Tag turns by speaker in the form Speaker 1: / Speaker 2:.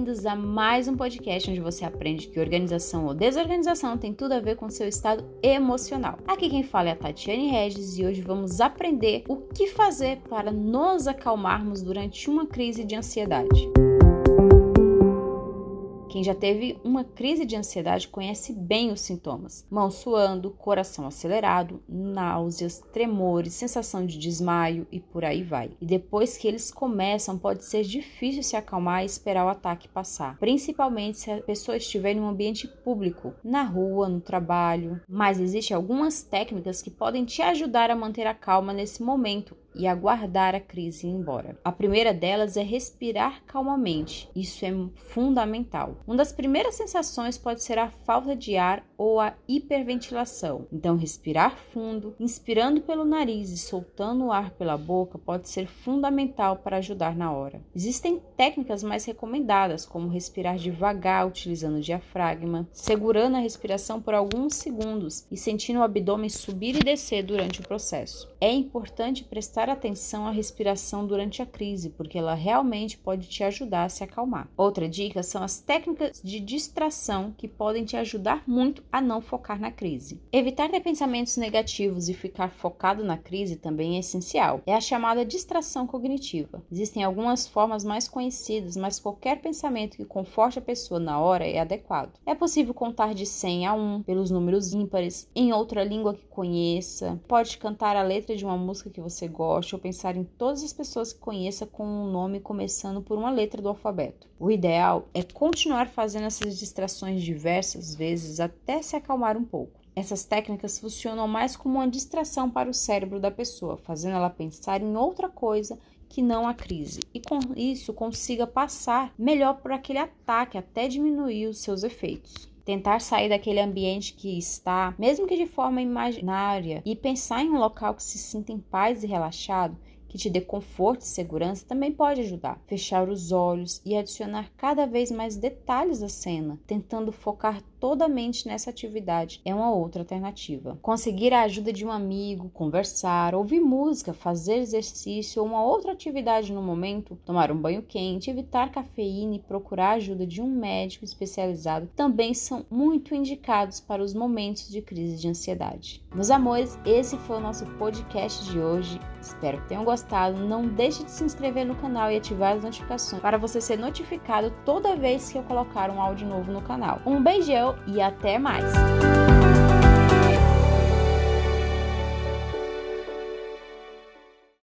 Speaker 1: a mais um podcast onde você aprende que organização ou desorganização tem tudo a ver com seu estado emocional. Aqui quem fala é a Tatiane Regis e hoje vamos aprender o que fazer para nos acalmarmos durante uma crise de ansiedade. Quem já teve uma crise de ansiedade conhece bem os sintomas: mão suando, coração acelerado, náuseas, tremores, sensação de desmaio e por aí vai. E depois que eles começam, pode ser difícil se acalmar e esperar o ataque passar, principalmente se a pessoa estiver em um ambiente público, na rua, no trabalho. Mas existem algumas técnicas que podem te ajudar a manter a calma nesse momento e aguardar a crise ir embora. A primeira delas é respirar calmamente. Isso é fundamental. Uma das primeiras sensações pode ser a falta de ar ou a hiperventilação. Então, respirar fundo, inspirando pelo nariz e soltando o ar pela boca pode ser fundamental para ajudar na hora. Existem técnicas mais recomendadas, como respirar devagar utilizando o diafragma, segurando a respiração por alguns segundos e sentindo o abdômen subir e descer durante o processo. É importante prestar prestar atenção à respiração durante a crise, porque ela realmente pode te ajudar a se acalmar. Outra dica são as técnicas de distração que podem te ajudar muito a não focar na crise. Evitar ter pensamentos negativos e ficar focado na crise também é essencial. É a chamada distração cognitiva. Existem algumas formas mais conhecidas, mas qualquer pensamento que conforte a pessoa na hora é adequado. É possível contar de 100 a 1 pelos números ímpares, em outra língua que conheça, pode cantar a letra de uma música que você gosta goste ou pensar em todas as pessoas que conheça com um nome começando por uma letra do alfabeto. O ideal é continuar fazendo essas distrações diversas vezes até se acalmar um pouco. Essas técnicas funcionam mais como uma distração para o cérebro da pessoa, fazendo ela pensar em outra coisa que não a crise, e com isso consiga passar melhor por aquele ataque até diminuir os seus efeitos tentar sair daquele ambiente que está, mesmo que de forma imaginária, e pensar em um local que se sinta em paz e relaxado, que te dê conforto e segurança, também pode ajudar. Fechar os olhos e adicionar cada vez mais detalhes à cena, tentando focar toda a mente nessa atividade é uma outra alternativa. Conseguir a ajuda de um amigo, conversar, ouvir música, fazer exercício ou uma outra atividade no momento, tomar um banho quente, evitar cafeína e procurar a ajuda de um médico especializado também são muito indicados para os momentos de crise de ansiedade. Meus amores, esse foi o nosso podcast de hoje. Espero que tenham gostado. Não deixe de se inscrever no canal e ativar as notificações para você ser notificado toda vez que eu colocar um áudio novo no canal. Um beijão e até mais!